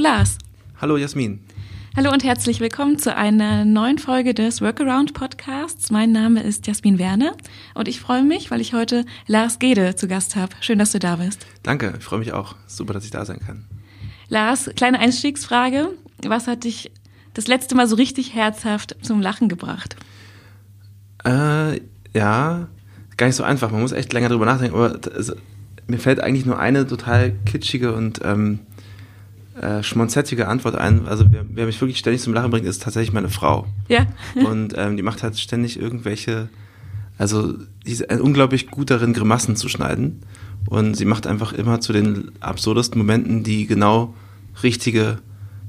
Lars. Hallo Jasmin. Hallo und herzlich willkommen zu einer neuen Folge des Workaround Podcasts. Mein Name ist Jasmin Werner und ich freue mich, weil ich heute Lars Gede zu Gast habe. Schön, dass du da bist. Danke, ich freue mich auch. Super, dass ich da sein kann. Lars, kleine Einstiegsfrage. Was hat dich das letzte Mal so richtig herzhaft zum Lachen gebracht? Äh, ja, gar nicht so einfach. Man muss echt länger drüber nachdenken, aber das, mir fällt eigentlich nur eine total kitschige und ähm, äh, schmonzettige Antwort ein. Also wer, wer, mich wirklich ständig zum Lachen bringt, ist tatsächlich meine Frau. Ja. und ähm, die macht halt ständig irgendwelche, also die ist unglaublich gut darin, Grimassen zu schneiden. Und sie macht einfach immer zu den absurdesten Momenten die genau richtige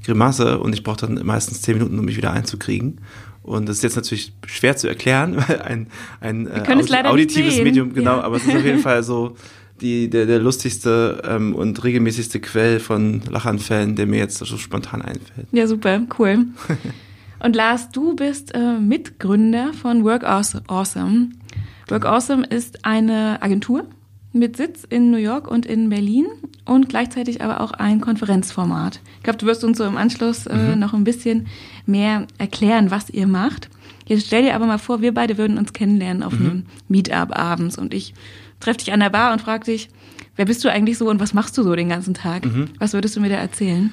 Grimasse und ich brauche dann meistens zehn Minuten, um mich wieder einzukriegen. Und das ist jetzt natürlich schwer zu erklären, weil ein, ein äh, auditives Medium, genau, ja. aber es ist auf jeden Fall so die, der, der lustigste ähm, und regelmäßigste Quell von Lachanfällen, der mir jetzt so spontan einfällt. Ja, super, cool. und Lars, du bist äh, Mitgründer von Work Awesome. Work Awesome ist eine Agentur mit Sitz in New York und in Berlin und gleichzeitig aber auch ein Konferenzformat. Ich glaube, du wirst uns so im Anschluss äh, mhm. noch ein bisschen mehr erklären, was ihr macht. Jetzt stell dir aber mal vor, wir beide würden uns kennenlernen auf mhm. einem Meetup abends und ich treffe dich an der Bar und frage dich, wer bist du eigentlich so und was machst du so den ganzen Tag? Mhm. Was würdest du mir da erzählen?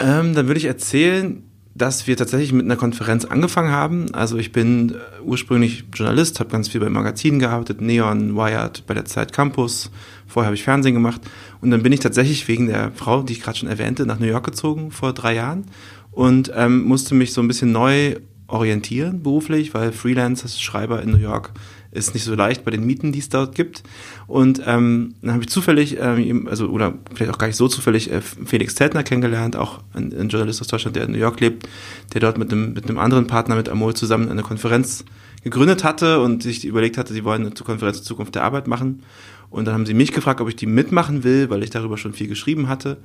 Ähm, dann würde ich erzählen, dass wir tatsächlich mit einer Konferenz angefangen haben. Also ich bin äh, ursprünglich Journalist, habe ganz viel bei Magazinen gearbeitet, Neon, Wired, bei der Zeit Campus. Vorher habe ich Fernsehen gemacht. Und dann bin ich tatsächlich wegen der Frau, die ich gerade schon erwähnte, nach New York gezogen vor drei Jahren und ähm, musste mich so ein bisschen neu orientieren beruflich, weil Freelance Schreiber in New York ist nicht so leicht bei den Mieten, die es dort gibt. Und ähm, dann habe ich zufällig, ähm, also oder vielleicht auch gar nicht so zufällig, äh, Felix Zeltner kennengelernt, auch ein, ein, Journalist aus Deutschland, der in New York lebt, der dort mit einem, mit einem anderen Partner, mit Amol zusammen eine Konferenz gegründet hatte und sich überlegt hatte, sie wollen eine Konferenz zur Zukunft der Arbeit machen. Und dann haben sie mich gefragt, ob ich die mitmachen will, weil ich darüber schon viel geschrieben hatte.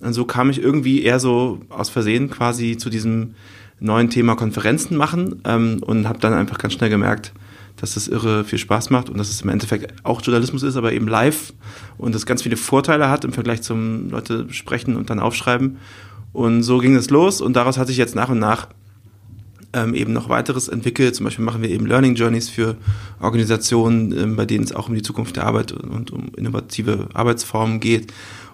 Und so kam ich irgendwie eher so aus Versehen quasi zu diesem neuen Thema Konferenzen machen ähm, und habe dann einfach ganz schnell gemerkt, dass das irre viel Spaß macht und dass es im Endeffekt auch Journalismus ist, aber eben live und das ganz viele Vorteile hat im Vergleich zum Leute sprechen und dann aufschreiben. Und so ging es los und daraus hat sich jetzt nach und nach ähm, eben noch weiteres entwickelt. Zum Beispiel machen wir eben Learning Journeys für Organisationen, ähm, bei denen es auch um die Zukunft der Arbeit und um innovative Arbeitsformen geht.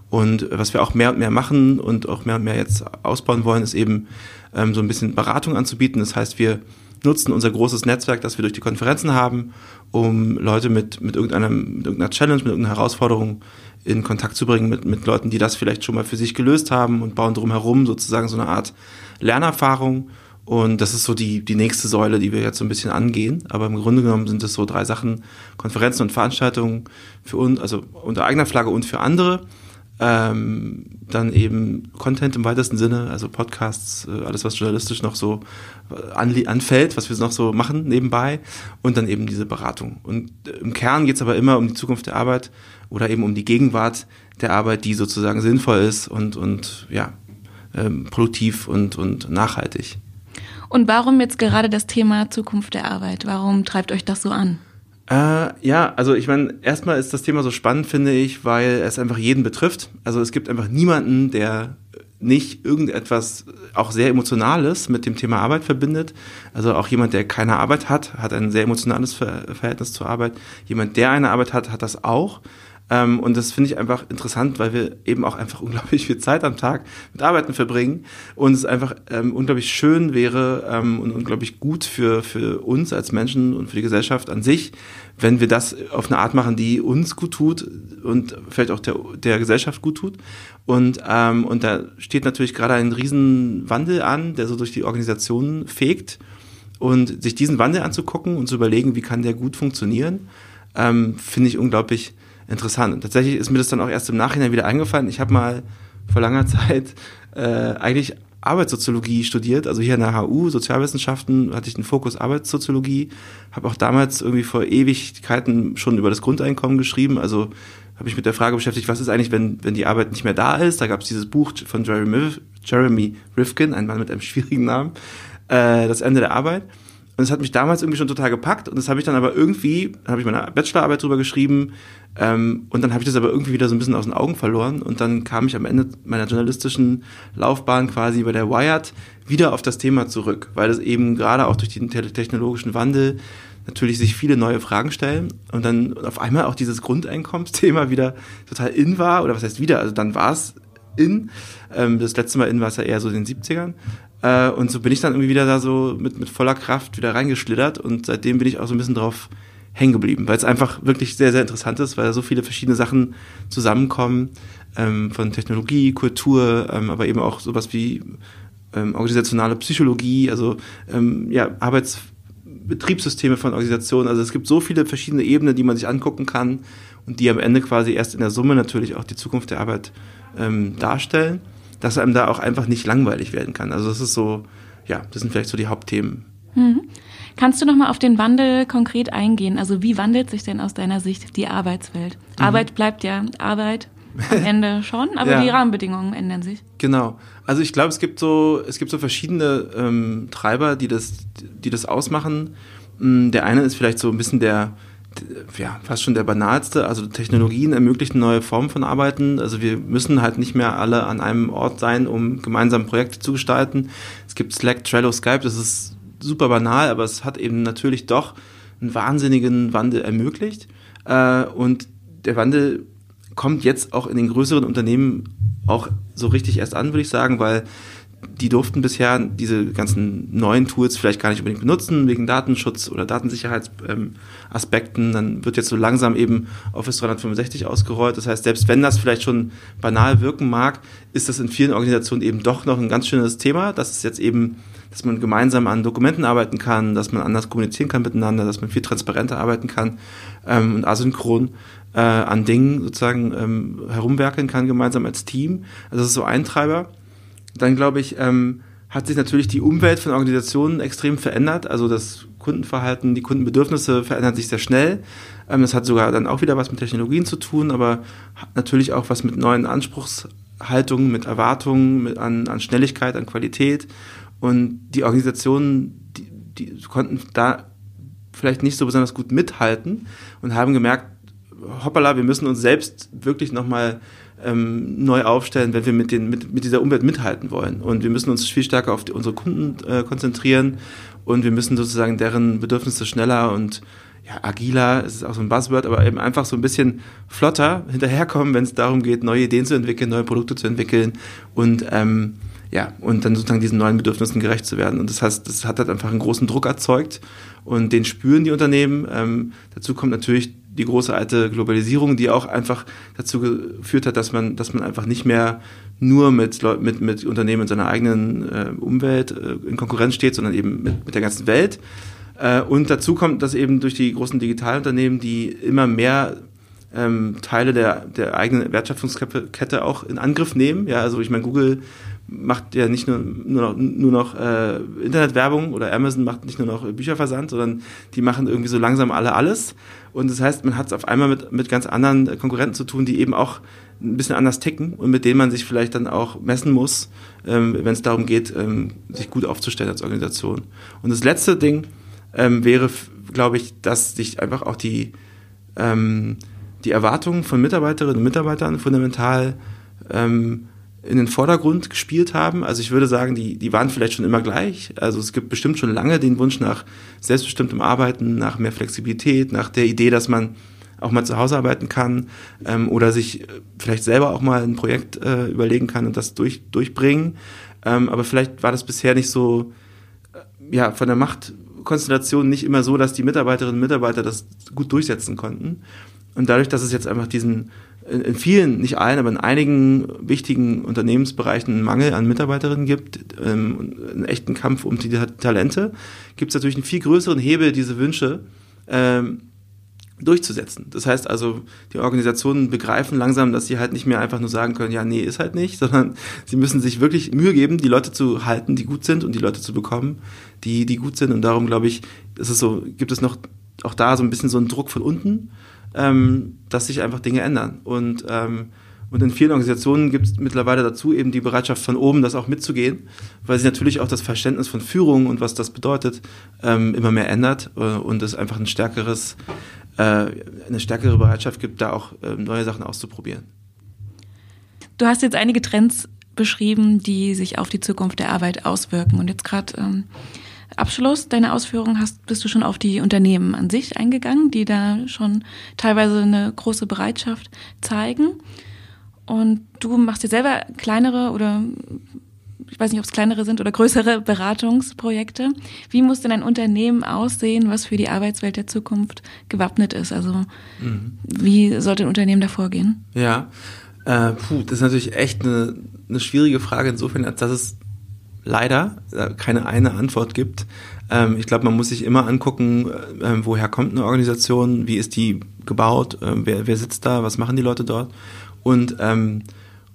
Und was wir auch mehr und mehr machen und auch mehr und mehr jetzt ausbauen wollen, ist eben ähm, so ein bisschen Beratung anzubieten. Das heißt, wir nutzen unser großes Netzwerk, das wir durch die Konferenzen haben, um Leute mit, mit, irgendeinem, mit irgendeiner Challenge, mit irgendeiner Herausforderung in Kontakt zu bringen mit, mit Leuten, die das vielleicht schon mal für sich gelöst haben und bauen drumherum sozusagen so eine Art Lernerfahrung. Und das ist so die, die nächste Säule, die wir jetzt so ein bisschen angehen. Aber im Grunde genommen sind es so drei Sachen, Konferenzen und Veranstaltungen für uns, also unter eigener Flagge und für andere ähm, dann eben Content im weitesten Sinne, also Podcasts, äh, alles was journalistisch noch so äh, anfällt, was wir noch so machen nebenbei und dann eben diese Beratung. Und äh, im Kern geht es aber immer um die Zukunft der Arbeit oder eben um die Gegenwart der Arbeit, die sozusagen sinnvoll ist und, und ja, ähm, produktiv und, und nachhaltig. Und warum jetzt gerade das Thema Zukunft der Arbeit? Warum treibt euch das so an? Äh, ja, also ich meine, erstmal ist das Thema so spannend, finde ich, weil es einfach jeden betrifft. Also es gibt einfach niemanden, der nicht irgendetwas auch sehr Emotionales mit dem Thema Arbeit verbindet. Also auch jemand, der keine Arbeit hat, hat ein sehr emotionales Verhältnis zur Arbeit. Jemand, der eine Arbeit hat, hat das auch. Ähm, und das finde ich einfach interessant, weil wir eben auch einfach unglaublich viel Zeit am Tag mit Arbeiten verbringen und es einfach ähm, unglaublich schön wäre ähm, und unglaublich gut für, für uns als Menschen und für die Gesellschaft an sich, wenn wir das auf eine Art machen, die uns gut tut und vielleicht auch der, der Gesellschaft gut tut. Und, ähm, und da steht natürlich gerade ein Riesenwandel an, der so durch die Organisationen fegt. Und sich diesen Wandel anzugucken und zu überlegen, wie kann der gut funktionieren, ähm, finde ich unglaublich interessant. Und tatsächlich ist mir das dann auch erst im Nachhinein wieder eingefallen. Ich habe mal vor langer Zeit äh, eigentlich Arbeitssoziologie studiert, also hier in der HU, Sozialwissenschaften, hatte ich den Fokus Arbeitssoziologie, habe auch damals irgendwie vor Ewigkeiten schon über das Grundeinkommen geschrieben, also habe ich mit der Frage beschäftigt, was ist eigentlich, wenn, wenn die Arbeit nicht mehr da ist? Da gab es dieses Buch von Jeremy, Jeremy Rifkin, ein Mann mit einem schwierigen Namen, äh, Das Ende der Arbeit. Und das hat mich damals irgendwie schon total gepackt und das habe ich dann aber irgendwie, habe ich meine Bachelorarbeit drüber geschrieben ähm, und dann habe ich das aber irgendwie wieder so ein bisschen aus den Augen verloren und dann kam ich am Ende meiner journalistischen Laufbahn quasi bei der Wired wieder auf das Thema zurück, weil es eben gerade auch durch den technologischen Wandel natürlich sich viele neue Fragen stellen und dann auf einmal auch dieses Grundeinkommensthema wieder total in war oder was heißt wieder, also dann war es in, ähm, das letzte Mal in war es ja eher so in den 70ern äh, und so bin ich dann irgendwie wieder da so mit, mit voller Kraft wieder reingeschlittert und seitdem bin ich auch so ein bisschen drauf hängen geblieben, weil es einfach wirklich sehr, sehr interessant ist, weil da so viele verschiedene Sachen zusammenkommen, ähm, von Technologie, Kultur, ähm, aber eben auch sowas wie ähm, organisationale Psychologie, also ähm, ja, Arbeitsbetriebssysteme von Organisationen. Also es gibt so viele verschiedene Ebenen, die man sich angucken kann und die am Ende quasi erst in der Summe natürlich auch die Zukunft der Arbeit ähm, darstellen dass einem da auch einfach nicht langweilig werden kann. Also das ist so, ja, das sind vielleicht so die Hauptthemen. Mhm. Kannst du nochmal auf den Wandel konkret eingehen? Also wie wandelt sich denn aus deiner Sicht die Arbeitswelt? Mhm. Arbeit bleibt ja Arbeit am Ende schon, aber ja. die Rahmenbedingungen ändern sich. Genau. Also ich glaube, es gibt so, es gibt so verschiedene ähm, Treiber, die das, die das ausmachen. Mm, der eine ist vielleicht so ein bisschen der, ja, fast schon der banalste. Also Technologien ermöglichen neue Formen von Arbeiten. Also wir müssen halt nicht mehr alle an einem Ort sein, um gemeinsam Projekte zu gestalten. Es gibt Slack, Trello, Skype. Das ist super banal, aber es hat eben natürlich doch einen wahnsinnigen Wandel ermöglicht. Äh, und der Wandel kommt jetzt auch in den größeren Unternehmen auch so richtig erst an, würde ich sagen, weil die durften bisher diese ganzen neuen Tools vielleicht gar nicht unbedingt benutzen, wegen Datenschutz oder Datensicherheitsaspekten. Ähm, Dann wird jetzt so langsam eben Office 365 ausgerollt. Das heißt, selbst wenn das vielleicht schon banal wirken mag, ist das in vielen Organisationen eben doch noch ein ganz schönes Thema. Das ist jetzt eben, dass man gemeinsam an Dokumenten arbeiten kann, dass man anders kommunizieren kann miteinander, dass man viel transparenter arbeiten kann ähm, und asynchron äh, an Dingen sozusagen ähm, herumwerkeln kann, gemeinsam als Team. Also das ist so ein Treiber. Dann glaube ich, ähm, hat sich natürlich die Umwelt von Organisationen extrem verändert. Also das Kundenverhalten, die Kundenbedürfnisse verändern sich sehr schnell. Ähm, das hat sogar dann auch wieder was mit Technologien zu tun, aber natürlich auch was mit neuen Anspruchshaltungen, mit Erwartungen, mit an, an Schnelligkeit, an Qualität. Und die Organisationen, die, die konnten da vielleicht nicht so besonders gut mithalten und haben gemerkt, hoppala, wir müssen uns selbst wirklich nochmal ähm, neu aufstellen, wenn wir mit, den, mit, mit dieser Umwelt mithalten wollen. Und wir müssen uns viel stärker auf die, unsere Kunden äh, konzentrieren und wir müssen sozusagen deren Bedürfnisse schneller und ja, agiler, es ist auch so ein Buzzword, aber eben einfach so ein bisschen flotter hinterherkommen, wenn es darum geht, neue Ideen zu entwickeln, neue Produkte zu entwickeln und ähm, ja, und dann sozusagen diesen neuen Bedürfnissen gerecht zu werden. Und das heißt, das hat halt einfach einen großen Druck erzeugt und den spüren die Unternehmen. Ähm, dazu kommt natürlich die große alte Globalisierung, die auch einfach dazu geführt hat, dass man, dass man einfach nicht mehr nur mit, mit, mit Unternehmen in seiner eigenen äh, Umwelt äh, in Konkurrenz steht, sondern eben mit, mit der ganzen Welt. Äh, und dazu kommt, dass eben durch die großen Digitalunternehmen, die immer mehr ähm, Teile der, der eigenen Wertschöpfungskette auch in Angriff nehmen. Ja, also ich meine, Google macht ja nicht nur, nur noch, nur noch äh, Internetwerbung oder Amazon macht nicht nur noch Bücherversand, sondern die machen irgendwie so langsam alle alles. Und das heißt, man hat es auf einmal mit, mit ganz anderen Konkurrenten zu tun, die eben auch ein bisschen anders ticken und mit denen man sich vielleicht dann auch messen muss, ähm, wenn es darum geht, ähm, sich gut aufzustellen als Organisation. Und das letzte Ding ähm, wäre, glaube ich, dass sich einfach auch die, ähm, die Erwartungen von Mitarbeiterinnen und Mitarbeitern fundamental ähm, in den Vordergrund gespielt haben. Also ich würde sagen, die, die waren vielleicht schon immer gleich. Also es gibt bestimmt schon lange den Wunsch nach selbstbestimmtem Arbeiten, nach mehr Flexibilität, nach der Idee, dass man auch mal zu Hause arbeiten kann ähm, oder sich äh, vielleicht selber auch mal ein Projekt äh, überlegen kann und das durch, durchbringen. Ähm, aber vielleicht war das bisher nicht so, äh, ja, von der Machtkonstellation nicht immer so, dass die Mitarbeiterinnen und Mitarbeiter das gut durchsetzen konnten. Und dadurch, dass es jetzt einfach diesen in vielen, nicht allen, aber in einigen wichtigen Unternehmensbereichen einen Mangel an Mitarbeiterinnen gibt, ähm, einen echten Kampf um die Talente, gibt es natürlich einen viel größeren Hebel, diese Wünsche ähm, durchzusetzen. Das heißt also, die Organisationen begreifen langsam, dass sie halt nicht mehr einfach nur sagen können, ja, nee, ist halt nicht, sondern sie müssen sich wirklich Mühe geben, die Leute zu halten, die gut sind und die Leute zu bekommen, die, die gut sind. Und darum glaube ich, ist es so, gibt es noch auch da so ein bisschen so einen Druck von unten ähm, dass sich einfach Dinge ändern. Und, ähm, Und in vielen Organisationen gibt es mittlerweile dazu eben die Bereitschaft von oben, das auch mitzugehen, weil sich natürlich auch das Verständnis von Führung und was das bedeutet ähm, immer mehr ändert äh, und es einfach ein stärkeres, äh, eine stärkere Bereitschaft gibt, da auch äh, neue Sachen auszuprobieren. Du hast jetzt einige Trends beschrieben, die sich auf die Zukunft der Arbeit auswirken. Und jetzt gerade ähm, Abschluss deiner Ausführungen hast, bist du schon auf die Unternehmen an sich eingegangen, die da schon teilweise eine große Bereitschaft zeigen. Und du machst dir selber kleinere oder ich weiß nicht, ob es kleinere sind oder größere Beratungsprojekte. Wie muss denn ein Unternehmen aussehen, was für die Arbeitswelt der Zukunft gewappnet ist? Also mhm. wie sollte ein Unternehmen da vorgehen? Ja, äh, puh, das ist natürlich echt eine, eine schwierige Frage insofern, als dass es leider äh, keine eine Antwort gibt. Ähm, ich glaube, man muss sich immer angucken, äh, woher kommt eine Organisation, wie ist die gebaut, äh, wer, wer sitzt da, was machen die Leute dort und, ähm,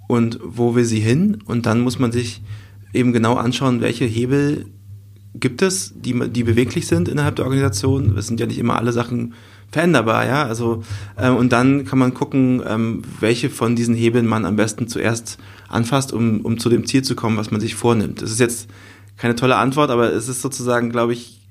und wo will sie hin. Und dann muss man sich eben genau anschauen, welche Hebel gibt es, die, die beweglich sind innerhalb der Organisation. Es sind ja nicht immer alle Sachen veränderbar, ja. Also äh, und dann kann man gucken, ähm, welche von diesen Hebeln man am besten zuerst anfasst, um, um zu dem Ziel zu kommen, was man sich vornimmt. Das ist jetzt keine tolle Antwort, aber es ist sozusagen, glaube ich,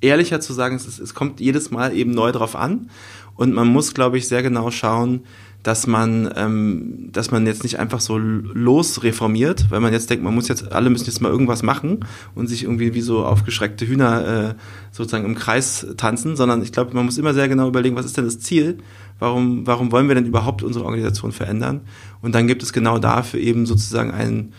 ehrlicher zu sagen, es, ist, es kommt jedes Mal eben neu drauf an und man muss, glaube ich, sehr genau schauen, dass man, ähm, dass man jetzt nicht einfach so losreformiert, weil man jetzt denkt, man muss jetzt, alle müssen jetzt mal irgendwas machen und sich irgendwie wie so aufgeschreckte Hühner äh, sozusagen im Kreis tanzen, sondern ich glaube, man muss immer sehr genau überlegen, was ist denn das Ziel? Warum, warum wollen wir denn überhaupt unsere Organisation verändern? Und dann gibt es genau dafür eben sozusagen ein,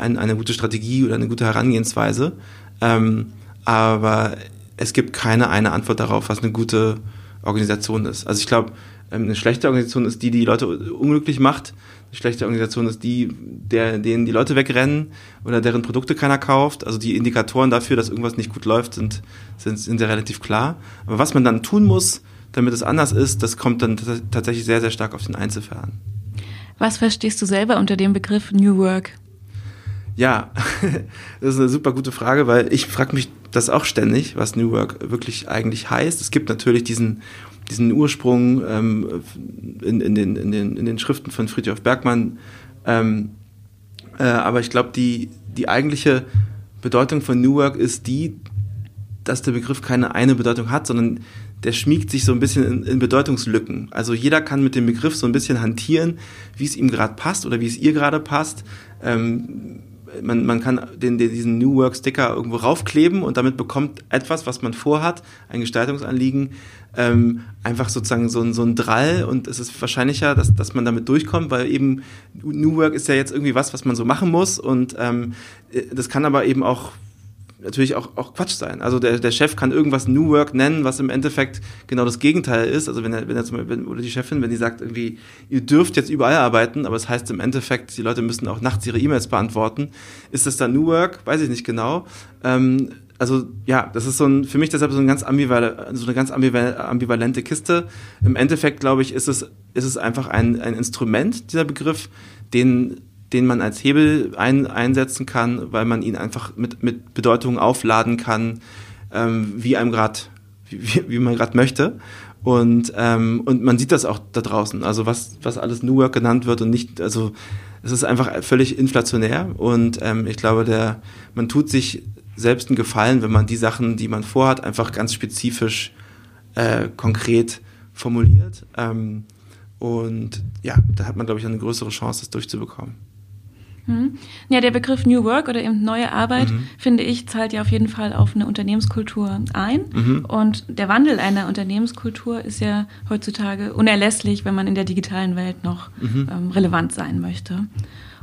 ein, eine gute Strategie oder eine gute Herangehensweise. Ähm, aber es gibt keine eine Antwort darauf, was eine gute Organisation ist. Also ich glaube, eine schlechte Organisation ist die, die Leute unglücklich macht. Eine schlechte Organisation ist die, der, denen die Leute wegrennen oder deren Produkte keiner kauft. Also die Indikatoren dafür, dass irgendwas nicht gut läuft, sind, sind, sind ja relativ klar. Aber was man dann tun muss, damit es anders ist, das kommt dann tatsächlich sehr, sehr stark auf den Einzelfall an. Was verstehst du selber unter dem Begriff New Work? Ja, das ist eine super gute Frage, weil ich frage mich das auch ständig, was New Work wirklich eigentlich heißt. Es gibt natürlich diesen diesen Ursprung ähm, in, in, den, in, den, in den Schriften von Friedrich Bergmann. Ähm, äh, aber ich glaube, die, die eigentliche Bedeutung von New Work ist die, dass der Begriff keine eine Bedeutung hat, sondern der schmiegt sich so ein bisschen in, in Bedeutungslücken. Also jeder kann mit dem Begriff so ein bisschen hantieren, wie es ihm gerade passt oder wie es ihr gerade passt. Ähm, man, man kann den, den, diesen New Work Sticker irgendwo raufkleben und damit bekommt etwas, was man vorhat, ein Gestaltungsanliegen, ähm, einfach sozusagen so ein, so ein Drall und es ist wahrscheinlicher, dass, dass man damit durchkommt, weil eben New Work ist ja jetzt irgendwie was, was man so machen muss und ähm, äh, das kann aber eben auch natürlich auch, auch Quatsch sein. Also der, der Chef kann irgendwas New Work nennen, was im Endeffekt genau das Gegenteil ist. Also wenn er, wenn er zum Beispiel, oder die Chefin, wenn die sagt irgendwie, ihr dürft jetzt überall arbeiten, aber es das heißt im Endeffekt, die Leute müssen auch nachts ihre E-Mails beantworten. Ist das dann New Work? Weiß ich nicht genau. Ähm, also ja, das ist so ein, für mich deshalb so, ein ganz so eine ganz ambivalente Kiste. Im Endeffekt, glaube ich, ist es, ist es einfach ein, ein Instrument, dieser Begriff, den den man als Hebel ein, einsetzen kann, weil man ihn einfach mit, mit Bedeutungen aufladen kann, ähm, wie einem gerade, wie, wie man gerade möchte. Und, ähm, und man sieht das auch da draußen, also was, was alles New Work genannt wird und nicht, also es ist einfach völlig inflationär und ähm, ich glaube, der, man tut sich selbst einen Gefallen, wenn man die Sachen, die man vorhat, einfach ganz spezifisch äh, konkret formuliert. Ähm, und ja, da hat man, glaube ich, eine größere Chance, das durchzubekommen. Mhm. Ja, der Begriff New Work oder eben neue Arbeit, mhm. finde ich, zahlt ja auf jeden Fall auf eine Unternehmenskultur ein. Mhm. Und der Wandel einer Unternehmenskultur ist ja heutzutage unerlässlich, wenn man in der digitalen Welt noch mhm. ähm, relevant sein möchte.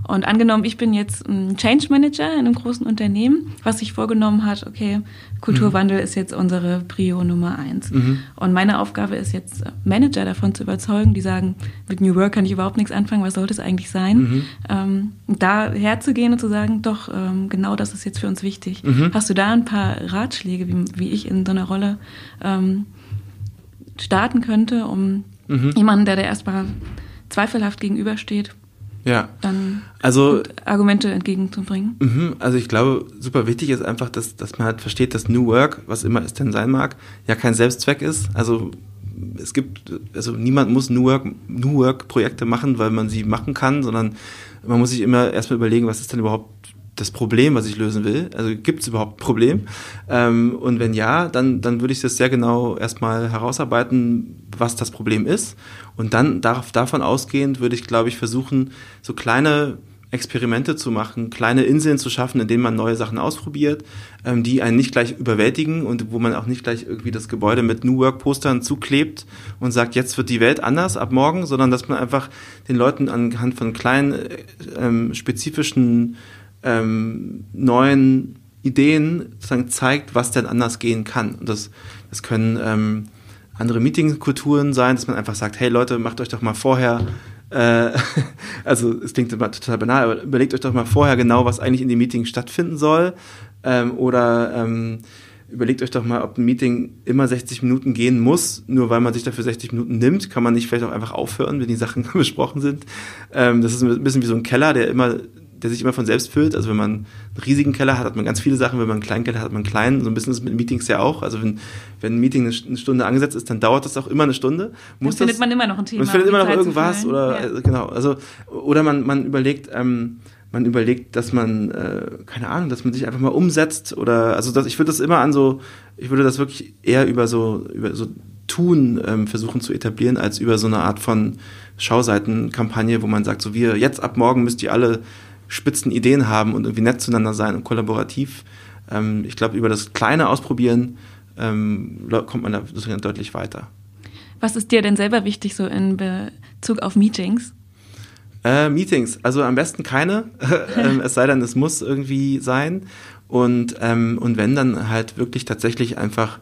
Und angenommen, ich bin jetzt ein Change Manager in einem großen Unternehmen, was sich vorgenommen hat, okay, Kulturwandel mhm. ist jetzt unsere Prio Nummer eins. Mhm. Und meine Aufgabe ist jetzt, Manager davon zu überzeugen, die sagen, mit New Work kann ich überhaupt nichts anfangen, was sollte es eigentlich sein? Mhm. Ähm, da herzugehen und zu sagen, doch, ähm, genau das ist jetzt für uns wichtig. Mhm. Hast du da ein paar Ratschläge, wie, wie ich in so einer Rolle ähm, starten könnte, um mhm. jemanden, der da erstmal zweifelhaft gegenübersteht, ja. dann also, Argumente entgegenzubringen. Mhm, also ich glaube, super wichtig ist einfach, dass, dass man halt versteht, dass New Work, was immer es denn sein mag, ja kein Selbstzweck ist. Also es gibt, also niemand muss New Work, New Work Projekte machen, weil man sie machen kann, sondern man muss sich immer erstmal überlegen, was ist denn überhaupt das Problem, was ich lösen will? Also gibt es überhaupt ein Problem? Ähm, und wenn ja, dann, dann würde ich das sehr genau erstmal herausarbeiten, was das Problem ist. Und dann darauf, davon ausgehend würde ich, glaube ich, versuchen, so kleine Experimente zu machen, kleine Inseln zu schaffen, in denen man neue Sachen ausprobiert, ähm, die einen nicht gleich überwältigen und wo man auch nicht gleich irgendwie das Gebäude mit New Work Postern zuklebt und sagt, jetzt wird die Welt anders ab morgen, sondern dass man einfach den Leuten anhand von kleinen, äh, ähm, spezifischen, ähm, neuen Ideen sozusagen zeigt, was denn anders gehen kann. Und das, das können ähm, andere Meetingkulturen sein, dass man einfach sagt, hey Leute, macht euch doch mal vorher äh, also es klingt immer total banal, aber überlegt euch doch mal vorher genau, was eigentlich in dem Meeting stattfinden soll. Ähm, oder ähm, überlegt euch doch mal, ob ein Meeting immer 60 Minuten gehen muss. Nur weil man sich dafür 60 Minuten nimmt, kann man nicht vielleicht auch einfach aufhören, wenn die Sachen besprochen sind. Ähm, das ist ein bisschen wie so ein Keller, der immer der sich immer von selbst füllt. Also wenn man einen riesigen Keller hat, hat man ganz viele Sachen. Wenn man einen kleinen Keller hat, hat man einen kleinen. So ein bisschen ist es mit Meetings ja auch. Also wenn, wenn ein Meeting eine Stunde angesetzt ist, dann dauert das auch immer eine Stunde. Muss dann findet das, man immer noch ein Thema. Man findet immer noch Zeit irgendwas oder ja. äh, genau. Also oder man man überlegt. Ähm, man überlegt, dass man, äh, keine Ahnung, dass man sich einfach mal umsetzt oder, also das, ich würde das immer an so, ich würde das wirklich eher über so, über so Tun ähm, versuchen zu etablieren, als über so eine Art von Schauseitenkampagne, wo man sagt, so wir, jetzt ab morgen müsst ihr alle spitzen Ideen haben und irgendwie nett zueinander sein und kollaborativ. Ähm, ich glaube, über das kleine Ausprobieren ähm, kommt man da deutlich weiter. Was ist dir denn selber wichtig so in Bezug auf Meetings? Äh, Meetings, also am besten keine, ähm, es sei denn, es muss irgendwie sein. Und, ähm, und wenn, dann halt wirklich tatsächlich einfach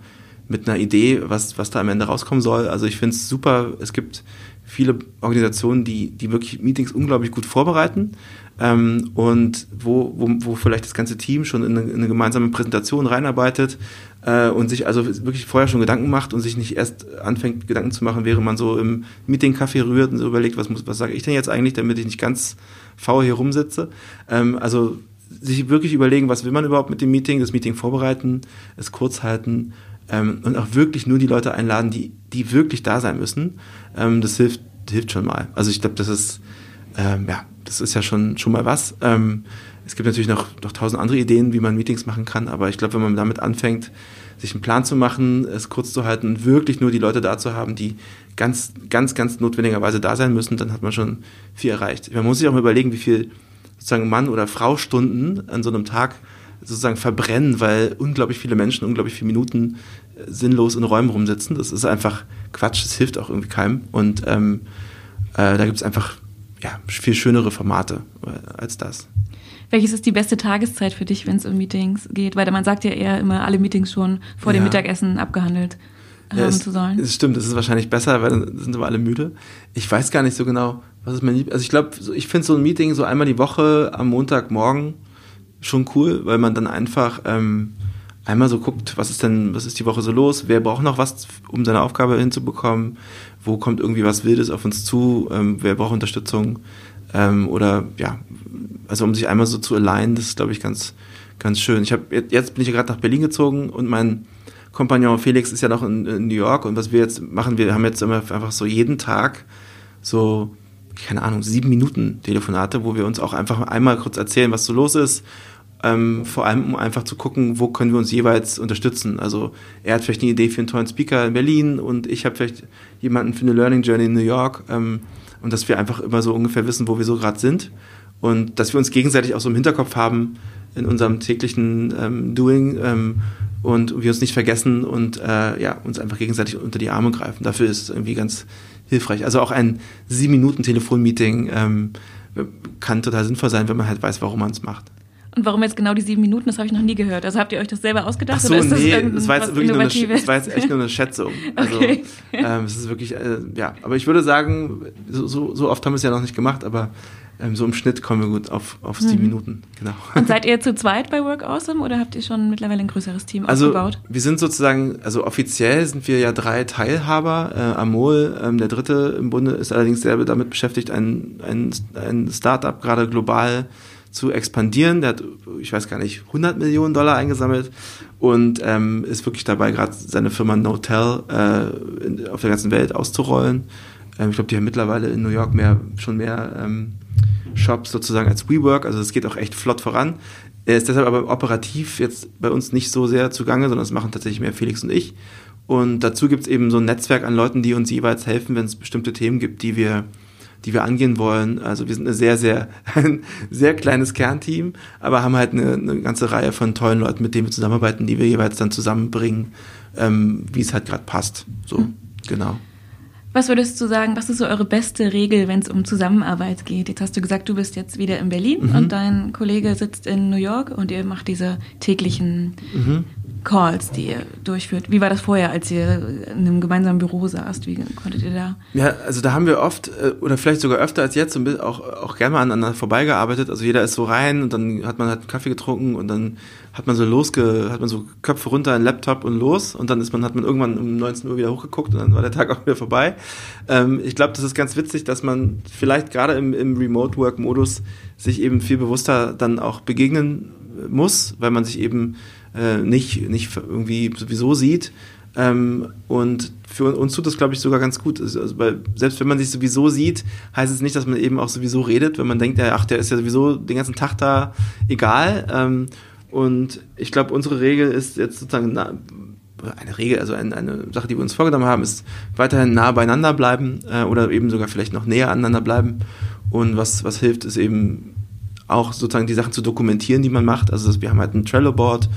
mit einer Idee, was, was da am Ende rauskommen soll. Also ich finde es super, es gibt viele Organisationen, die, die wirklich Meetings unglaublich gut vorbereiten ähm, und wo, wo, wo vielleicht das ganze Team schon in eine, in eine gemeinsame Präsentation reinarbeitet äh, und sich also wirklich vorher schon Gedanken macht und sich nicht erst anfängt, Gedanken zu machen, während man so im Meeting-Café rührt und so überlegt, was, muss, was sage ich denn jetzt eigentlich, damit ich nicht ganz faul hier rumsitze. Ähm, also sich wirklich überlegen, was will man überhaupt mit dem Meeting, das Meeting vorbereiten, es kurz halten ähm, und auch wirklich nur die Leute einladen, die, die wirklich da sein müssen. Ähm, das hilft, hilft schon mal. Also ich glaube, das ist ähm, ja, das ist ja schon, schon mal was. Ähm, es gibt natürlich noch, noch tausend andere Ideen, wie man Meetings machen kann, aber ich glaube, wenn man damit anfängt, sich einen Plan zu machen, es kurz zu halten und wirklich nur die Leute da zu haben, die ganz, ganz, ganz notwendigerweise da sein müssen, dann hat man schon viel erreicht. Man muss sich auch mal überlegen, wie viel sozusagen Mann- oder Frau-Stunden an so einem Tag sozusagen verbrennen, weil unglaublich viele Menschen unglaublich viele Minuten äh, sinnlos in Räumen rumsitzen. Das ist einfach Quatsch, das hilft auch irgendwie keinem. Und ähm, äh, da gibt es einfach ja, viel schönere Formate äh, als das. Welches ist die beste Tageszeit für dich, wenn es um Meetings geht? Weil man sagt ja eher immer, alle Meetings schon vor ja. dem Mittagessen abgehandelt haben ja, es, zu sollen. Es stimmt, das ist wahrscheinlich besser, weil dann sind wir alle müde. Ich weiß gar nicht so genau, was ist mein Lieb Also ich glaube, ich finde so ein Meeting so einmal die Woche am Montagmorgen schon cool, weil man dann einfach ähm, einmal so guckt, was ist denn, was ist die Woche so los, wer braucht noch was, um seine Aufgabe hinzubekommen, wo kommt irgendwie was Wildes auf uns zu, ähm, wer braucht Unterstützung? Ähm, oder ja, also um sich einmal so zu alignen, das ist glaube ich ganz, ganz schön. Ich habe jetzt bin ich ja gerade nach Berlin gezogen und mein Kompagnon Felix ist ja noch in, in, New York und was wir jetzt machen, wir haben jetzt immer einfach so jeden Tag so keine Ahnung, sieben Minuten Telefonate, wo wir uns auch einfach einmal kurz erzählen, was so los ist ähm, vor allem, um einfach zu gucken, wo können wir uns jeweils unterstützen. Also er hat vielleicht eine Idee für einen tollen Speaker in Berlin und ich habe vielleicht jemanden für eine Learning Journey in New York. Ähm, und dass wir einfach immer so ungefähr wissen, wo wir so gerade sind. Und dass wir uns gegenseitig auch so im Hinterkopf haben in unserem täglichen ähm, Doing ähm, und wir uns nicht vergessen und äh, ja, uns einfach gegenseitig unter die Arme greifen. Dafür ist es irgendwie ganz hilfreich. Also auch ein sieben Minuten Telefonmeeting ähm, kann total sinnvoll sein, wenn man halt weiß, warum man es macht. Und warum jetzt genau die sieben Minuten, das habe ich noch nie gehört. Also habt ihr euch das selber ausgedacht? Ach so, oder ist nee, das, das war jetzt wirklich nur eine, das war jetzt echt nur eine Schätzung. Also okay. ähm, es ist wirklich, äh, ja, aber ich würde sagen, so, so, so oft haben wir es ja noch nicht gemacht, aber ähm, so im Schnitt kommen wir gut auf, auf sieben mhm. Minuten. Genau. Und seid ihr zu zweit bei Work Awesome oder habt ihr schon mittlerweile ein größeres Team also, aufgebaut? Wir sind sozusagen, also offiziell sind wir ja drei Teilhaber. Äh, Amol, ähm, der dritte im Bunde, ist allerdings selber damit beschäftigt, ein, ein, ein Startup gerade global zu expandieren. Der hat, ich weiß gar nicht, 100 Millionen Dollar eingesammelt und ähm, ist wirklich dabei, gerade seine Firma Notel äh, in, auf der ganzen Welt auszurollen. Ähm, ich glaube, die haben mittlerweile in New York mehr, schon mehr ähm, Shops sozusagen als WeWork. Also es geht auch echt flott voran. Er ist deshalb aber operativ jetzt bei uns nicht so sehr zugange, sondern das machen tatsächlich mehr Felix und ich. Und dazu gibt es eben so ein Netzwerk an Leuten, die uns jeweils helfen, wenn es bestimmte Themen gibt, die wir die wir angehen wollen. Also wir sind eine sehr, sehr, ein sehr kleines Kernteam, aber haben halt eine, eine ganze Reihe von tollen Leuten, mit denen wir zusammenarbeiten, die wir jeweils dann zusammenbringen, ähm, wie es halt gerade passt. So, mhm. genau. Was würdest du sagen, was ist so eure beste Regel, wenn es um Zusammenarbeit geht? Jetzt hast du gesagt, du bist jetzt wieder in Berlin mhm. und dein Kollege sitzt in New York und ihr macht diese täglichen mhm. Calls, die ihr durchführt. Wie war das vorher, als ihr in einem gemeinsamen Büro saßt? Wie konntet ihr da? Ja, also da haben wir oft äh, oder vielleicht sogar öfter als jetzt auch, auch gerne mal aneinander vorbeigearbeitet. Also jeder ist so rein und dann hat man halt einen Kaffee getrunken und dann hat man so losge, hat man so Köpfe runter, ein Laptop und los und dann ist man, hat man irgendwann um 19 Uhr wieder hochgeguckt und dann war der Tag auch wieder vorbei. Ähm, ich glaube, das ist ganz witzig, dass man vielleicht gerade im, im Remote-Work-Modus sich eben viel bewusster dann auch begegnen muss, weil man sich eben äh, nicht, nicht irgendwie sowieso sieht. Ähm, und für uns tut das, glaube ich, sogar ganz gut. Also, weil selbst wenn man sich sowieso sieht, heißt es nicht, dass man eben auch sowieso redet, wenn man denkt, ach, der ist ja sowieso den ganzen Tag da, egal. Ähm, und ich glaube, unsere Regel ist jetzt sozusagen na, eine Regel, also eine, eine, Sache, die wir uns vorgenommen haben, ist weiterhin nah beieinander bleiben äh, oder eben sogar vielleicht noch näher aneinander bleiben. Und was, was hilft, ist eben auch sozusagen die Sachen zu dokumentieren, die man macht. Also wir haben halt ein Trello-Board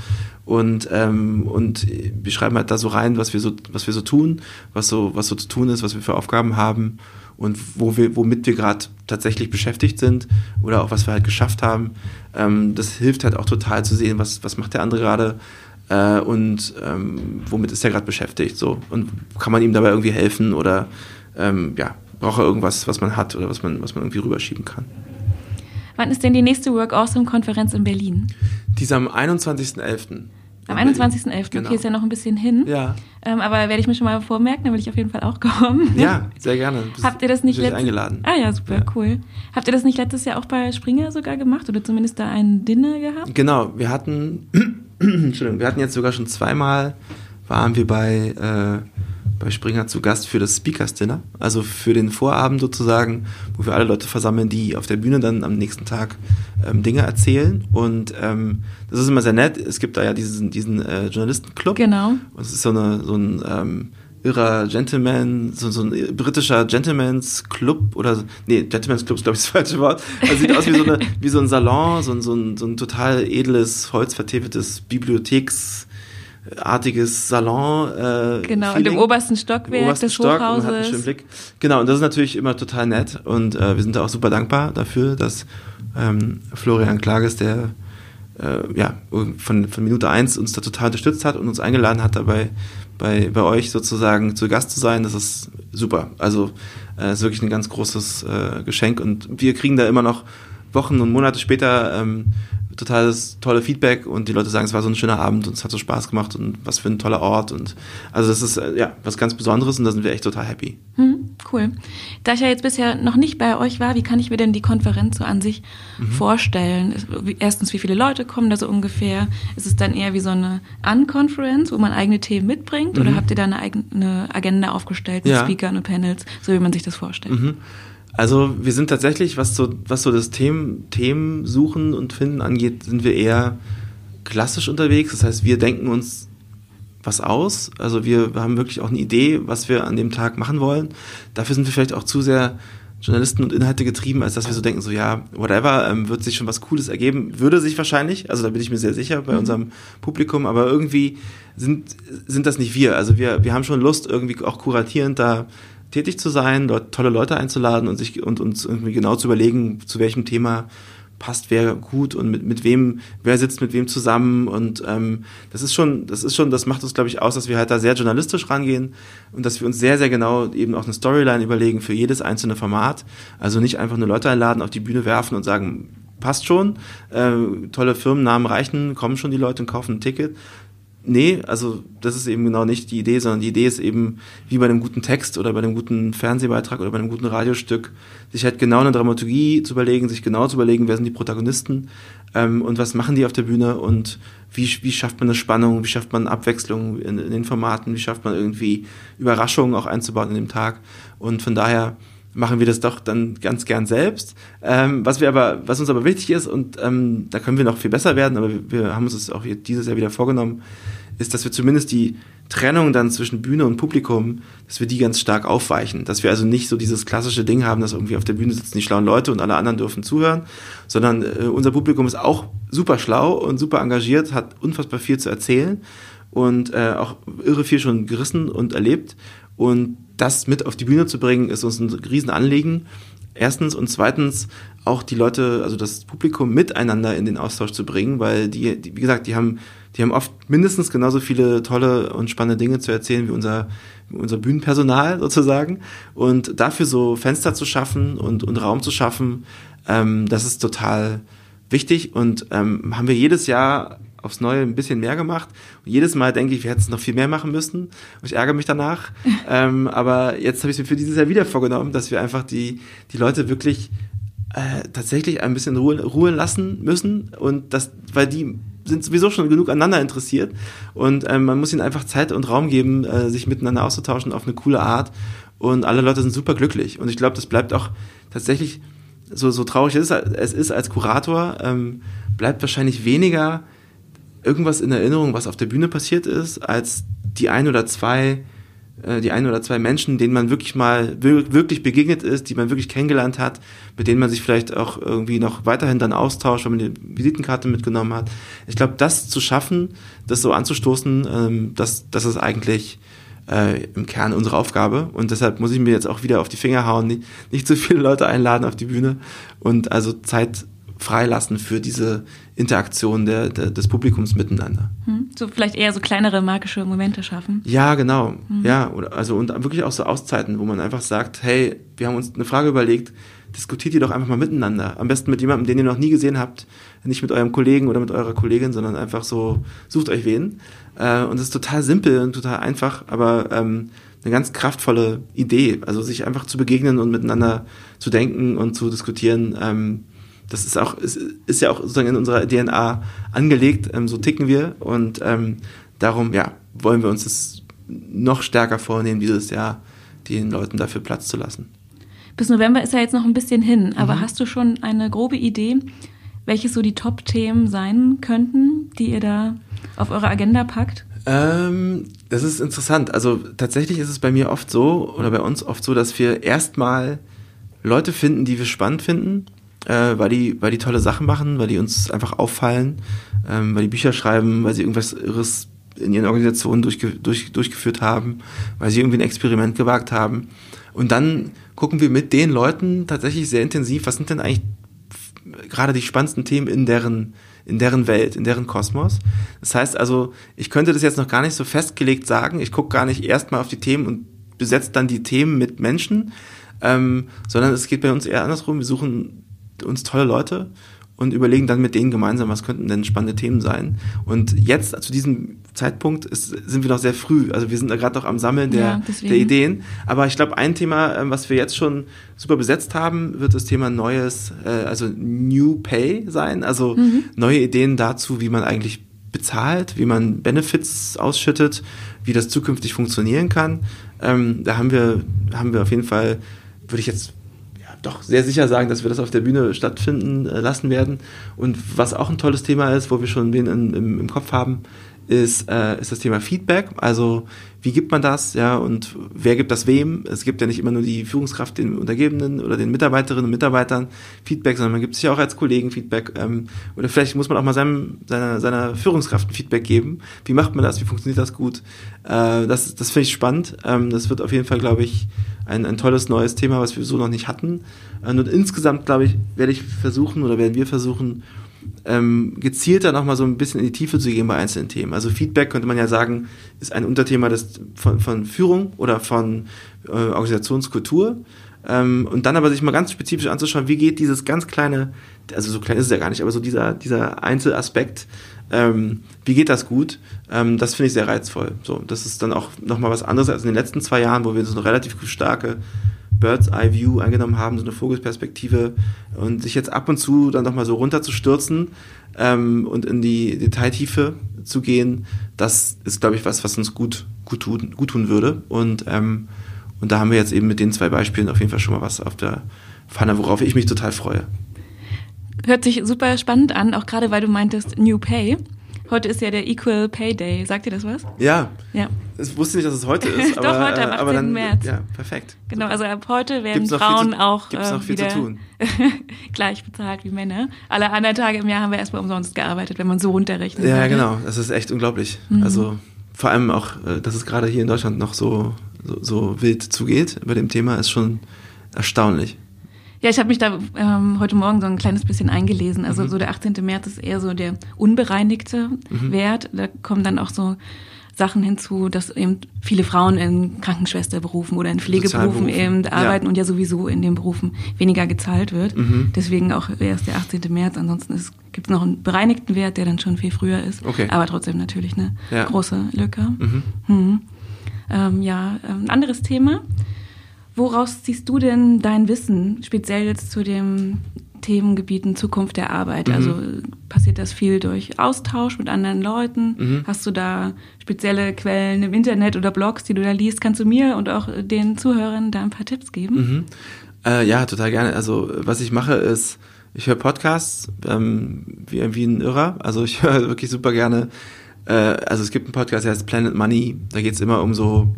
und, ähm, und wir schreiben halt da so rein, was wir so, was wir so tun, was so, was so zu tun ist, was wir für Aufgaben haben und wo wir, womit wir gerade tatsächlich beschäftigt sind oder auch was wir halt geschafft haben. Ähm, das hilft halt auch total zu sehen, was, was macht der andere gerade äh, und ähm, womit ist er gerade beschäftigt. So. Und kann man ihm dabei irgendwie helfen oder ähm, ja, braucht er irgendwas, was man hat oder was man, was man irgendwie rüberschieben kann. Wann ist denn die nächste Work Awesome Konferenz in Berlin? Die ist am 21.11. Am 21.11. Genau. Okay, ist ja noch ein bisschen hin. Ja. Ähm, aber werde ich mir schon mal vormerken, dann will ich auf jeden Fall auch kommen. Ja, sehr gerne. Bist, Habt ihr das nicht letztes eingeladen? Ah ja, super, ja. cool. Habt ihr das nicht letztes Jahr auch bei Springer sogar gemacht oder zumindest da ein Dinner gehabt? Genau, wir hatten, Entschuldigung, wir hatten jetzt sogar schon zweimal waren wir bei äh, bei Springer zu Gast für das Speakers Dinner, also für den Vorabend sozusagen, wo wir alle Leute versammeln, die auf der Bühne dann am nächsten Tag ähm, Dinge erzählen. Und ähm, das ist immer sehr nett. Es gibt da ja diesen, diesen äh, Journalistenclub. Genau. Und es ist so, eine, so ein ähm, irrer Gentleman, so, so ein britischer Gentleman's Club oder nee, Gentleman's Club ist glaube ich das falsche Wort. Also sieht aus wie so, eine, wie so ein Salon, so ein, so ein, so ein total edles, holzvertäfeltes Bibliotheks artiges Salon. Äh, genau, in dem obersten Stockwerk im obersten des Stock Hochhauses. Und hat einen schönen Blick. Genau, und das ist natürlich immer total nett und äh, wir sind da auch super dankbar dafür, dass ähm, Florian Klages, der äh, ja, von, von Minute eins uns da total unterstützt hat und uns eingeladen hat, dabei bei, bei euch sozusagen zu Gast zu sein. Das ist super. Also äh, ist wirklich ein ganz großes äh, Geschenk und wir kriegen da immer noch Wochen und Monate später ähm, totales tolle Feedback und die Leute sagen, es war so ein schöner Abend und es hat so Spaß gemacht und was für ein toller Ort und also das ist äh, ja was ganz Besonderes und da sind wir echt total happy. Hm, cool. Da ich ja jetzt bisher noch nicht bei euch war, wie kann ich mir denn die Konferenz so an sich mhm. vorstellen? Erstens, wie viele Leute kommen da so ungefähr? Ist es dann eher wie so eine Unconference, wo man eigene Themen mitbringt mhm. oder habt ihr da eine eigene Agenda aufgestellt mit ja. Speakern und Panels, so wie man sich das vorstellt? Mhm. Also wir sind tatsächlich, was so, was so das Themen, Themen suchen und finden angeht, sind wir eher klassisch unterwegs. Das heißt, wir denken uns was aus. Also wir haben wirklich auch eine Idee, was wir an dem Tag machen wollen. Dafür sind wir vielleicht auch zu sehr Journalisten und Inhalte getrieben, als dass wir so denken, so ja, whatever, ähm, wird sich schon was Cooles ergeben. Würde sich wahrscheinlich, also da bin ich mir sehr sicher bei mhm. unserem Publikum, aber irgendwie sind, sind das nicht wir. Also wir, wir haben schon Lust, irgendwie auch kuratierend da tätig zu sein, dort tolle Leute einzuladen und sich und uns irgendwie genau zu überlegen, zu welchem Thema passt wer gut und mit, mit wem, wer sitzt mit wem zusammen und ähm, das ist schon, das ist schon, das macht uns, glaube ich, aus, dass wir halt da sehr journalistisch rangehen und dass wir uns sehr, sehr genau eben auch eine Storyline überlegen für jedes einzelne Format. Also nicht einfach nur Leute einladen, auf die Bühne werfen und sagen, passt schon, äh, tolle Firmennamen reichen, kommen schon die Leute und kaufen ein Ticket, Nee, also das ist eben genau nicht die Idee, sondern die Idee ist eben, wie bei einem guten Text oder bei einem guten Fernsehbeitrag oder bei einem guten Radiostück, sich halt genau eine Dramaturgie zu überlegen, sich genau zu überlegen, wer sind die Protagonisten ähm, und was machen die auf der Bühne und wie, wie schafft man eine Spannung, wie schafft man Abwechslung in, in den Formaten, wie schafft man irgendwie Überraschungen auch einzubauen in dem Tag. Und von daher machen wir das doch dann ganz gern selbst. Ähm, was wir aber, was uns aber wichtig ist, und ähm, da können wir noch viel besser werden, aber wir, haben uns das auch dieses Jahr wieder vorgenommen, ist, dass wir zumindest die Trennung dann zwischen Bühne und Publikum, dass wir die ganz stark aufweichen. Dass wir also nicht so dieses klassische Ding haben, dass irgendwie auf der Bühne sitzen die schlauen Leute und alle anderen dürfen zuhören, sondern äh, unser Publikum ist auch super schlau und super engagiert, hat unfassbar viel zu erzählen und äh, auch irre viel schon gerissen und erlebt. Und das mit auf die Bühne zu bringen, ist uns ein Riesenanliegen. Erstens und zweitens auch die Leute, also das Publikum miteinander in den Austausch zu bringen, weil die, die wie gesagt, die haben, die haben oft mindestens genauso viele tolle und spannende Dinge zu erzählen wie unser, unser Bühnenpersonal sozusagen. Und dafür so Fenster zu schaffen und, und Raum zu schaffen, ähm, das ist total wichtig und ähm, haben wir jedes Jahr aufs Neue ein bisschen mehr gemacht. Und jedes Mal denke ich, wir hätten es noch viel mehr machen müssen. Und ich ärgere mich danach. ähm, aber jetzt habe ich es mir für dieses Jahr wieder vorgenommen, dass wir einfach die, die Leute wirklich äh, tatsächlich ein bisschen Ruhe, Ruhe lassen müssen. Und das, weil die sind sowieso schon genug aneinander interessiert. Und ähm, man muss ihnen einfach Zeit und Raum geben, äh, sich miteinander auszutauschen auf eine coole Art. Und alle Leute sind super glücklich. Und ich glaube, das bleibt auch tatsächlich, so, so traurig es ist, es ist als Kurator, ähm, bleibt wahrscheinlich weniger irgendwas in Erinnerung, was auf der Bühne passiert ist, als die ein oder zwei äh, die ein oder zwei Menschen, denen man wirklich mal wirklich begegnet ist, die man wirklich kennengelernt hat, mit denen man sich vielleicht auch irgendwie noch weiterhin dann austauscht, wenn man die Visitenkarte mitgenommen hat. Ich glaube, das zu schaffen, das so anzustoßen, ähm, das, das ist eigentlich äh, im Kern unsere Aufgabe. Und deshalb muss ich mir jetzt auch wieder auf die Finger hauen, nicht, nicht zu viele Leute einladen auf die Bühne und also Zeit freilassen für diese Interaktion der, der, des Publikums miteinander. Hm, so vielleicht eher so kleinere magische Momente schaffen. Ja, genau. Mhm. Ja, oder, also und wirklich auch so Auszeiten, wo man einfach sagt, hey, wir haben uns eine Frage überlegt, diskutiert ihr doch einfach mal miteinander. Am besten mit jemandem, den ihr noch nie gesehen habt, nicht mit eurem Kollegen oder mit eurer Kollegin, sondern einfach so, sucht euch wen. Äh, und es ist total simpel und total einfach, aber ähm, eine ganz kraftvolle Idee. Also sich einfach zu begegnen und miteinander zu denken und zu diskutieren. Ähm, das ist auch, ist, ist ja auch sozusagen in unserer DNA angelegt, ähm, so ticken wir und ähm, darum, ja, wollen wir uns das noch stärker vornehmen, dieses Jahr den Leuten dafür Platz zu lassen. Bis November ist ja jetzt noch ein bisschen hin, aber mhm. hast du schon eine grobe Idee, welche so die Top-Themen sein könnten, die ihr da auf eure Agenda packt? Ähm, das ist interessant. Also tatsächlich ist es bei mir oft so, oder bei uns oft so, dass wir erstmal Leute finden, die wir spannend finden äh, weil, die, weil die tolle Sachen machen, weil die uns einfach auffallen, ähm, weil die Bücher schreiben, weil sie irgendwas Irres in ihren Organisationen durchge durch, durchgeführt haben, weil sie irgendwie ein Experiment gewagt haben. Und dann gucken wir mit den Leuten tatsächlich sehr intensiv, was sind denn eigentlich gerade die spannendsten Themen in deren, in deren Welt, in deren Kosmos. Das heißt also, ich könnte das jetzt noch gar nicht so festgelegt sagen. Ich gucke gar nicht erstmal auf die Themen und besetze dann die Themen mit Menschen, ähm, sondern es geht bei uns eher andersrum. Wir suchen uns tolle Leute und überlegen dann mit denen gemeinsam, was könnten denn spannende Themen sein. Und jetzt, zu diesem Zeitpunkt, ist, sind wir noch sehr früh. Also wir sind da gerade noch am Sammeln der, ja, der Ideen. Aber ich glaube, ein Thema, ähm, was wir jetzt schon super besetzt haben, wird das Thema Neues, äh, also New Pay sein. Also mhm. neue Ideen dazu, wie man eigentlich bezahlt, wie man Benefits ausschüttet, wie das zukünftig funktionieren kann. Ähm, da haben wir, haben wir auf jeden Fall, würde ich jetzt doch sehr sicher sagen, dass wir das auf der Bühne stattfinden äh, lassen werden. Und was auch ein tolles Thema ist, wo wir schon wen in, im, im Kopf haben, ist, äh, ist das Thema Feedback. Also wie gibt man das, ja, und wer gibt das wem? Es gibt ja nicht immer nur die Führungskraft den Untergebenen oder den Mitarbeiterinnen und Mitarbeitern Feedback, sondern man gibt sich ja auch als Kollegen Feedback. Ähm, oder vielleicht muss man auch mal seinem, seiner, seiner Führungskraft ein Feedback geben. Wie macht man das? Wie funktioniert das gut? Äh, das das finde ich spannend. Ähm, das wird auf jeden Fall, glaube ich, ein, ein tolles neues Thema, was wir so noch nicht hatten. Äh, und insgesamt, glaube ich, werde ich versuchen oder werden wir versuchen, ähm, gezielter nochmal so ein bisschen in die Tiefe zu gehen bei einzelnen Themen. Also Feedback könnte man ja sagen, ist ein Unterthema des, von, von Führung oder von äh, Organisationskultur. Ähm, und dann aber sich mal ganz spezifisch anzuschauen, wie geht dieses ganz kleine also so klein ist es ja gar nicht, aber so dieser, dieser Einzelaspekt, ähm, wie geht das gut, ähm, das finde ich sehr reizvoll. So, das ist dann auch nochmal was anderes als in den letzten zwei Jahren, wo wir so eine relativ starke Bird's Eye View eingenommen haben, so eine Vogelperspektive und sich jetzt ab und zu dann nochmal so runterzustürzen ähm, und in die Detailtiefe zu gehen, das ist, glaube ich, was, was uns gut, gut, tun, gut tun würde. Und, ähm, und da haben wir jetzt eben mit den zwei Beispielen auf jeden Fall schon mal was auf der Pfanne, worauf ich mich total freue. Hört sich super spannend an, auch gerade weil du meintest New Pay. Heute ist ja der Equal Pay Day. Sagt ihr das was? Ja. Ja. Ich wusste nicht, dass es heute ist. Doch, aber, heute, am 18. Aber dann, März. Ja, perfekt. Genau, also ab heute werden Frauen zu, auch gibt's noch äh, viel wieder zu tun. gleich bezahlt wie Männer. Alle anderen Tage im Jahr haben wir erstmal umsonst gearbeitet, wenn man so runterrechnet. Ja, genau. Das ist echt unglaublich. Mhm. Also vor allem auch, äh, dass es gerade hier in Deutschland noch so, so, so wild zugeht bei dem Thema, ist schon erstaunlich. Ja, ich habe mich da ähm, heute Morgen so ein kleines bisschen eingelesen. Also mhm. so der 18. März ist eher so der unbereinigte mhm. Wert. Da kommen dann auch so Sachen hinzu, dass eben viele Frauen in Krankenschwesterberufen oder in Pflegeberufen eben arbeiten ja. und ja sowieso in den Berufen weniger gezahlt wird. Mhm. Deswegen auch erst der 18. März. Ansonsten gibt es noch einen bereinigten Wert, der dann schon viel früher ist. Okay. Aber trotzdem natürlich eine ja. große Lücke. Mhm. Mhm. Ähm, ja, ein anderes Thema. Woraus ziehst du denn dein Wissen, speziell jetzt zu dem Themengebieten Zukunft der Arbeit? Mhm. Also passiert das viel durch Austausch mit anderen Leuten? Mhm. Hast du da spezielle Quellen im Internet oder Blogs, die du da liest? Kannst du mir und auch den Zuhörern da ein paar Tipps geben? Mhm. Äh, ja, total gerne. Also was ich mache ist, ich höre Podcasts ähm, wie, wie ein Irrer. Also ich höre wirklich super gerne. Äh, also es gibt einen Podcast, der heißt Planet Money. Da geht es immer um so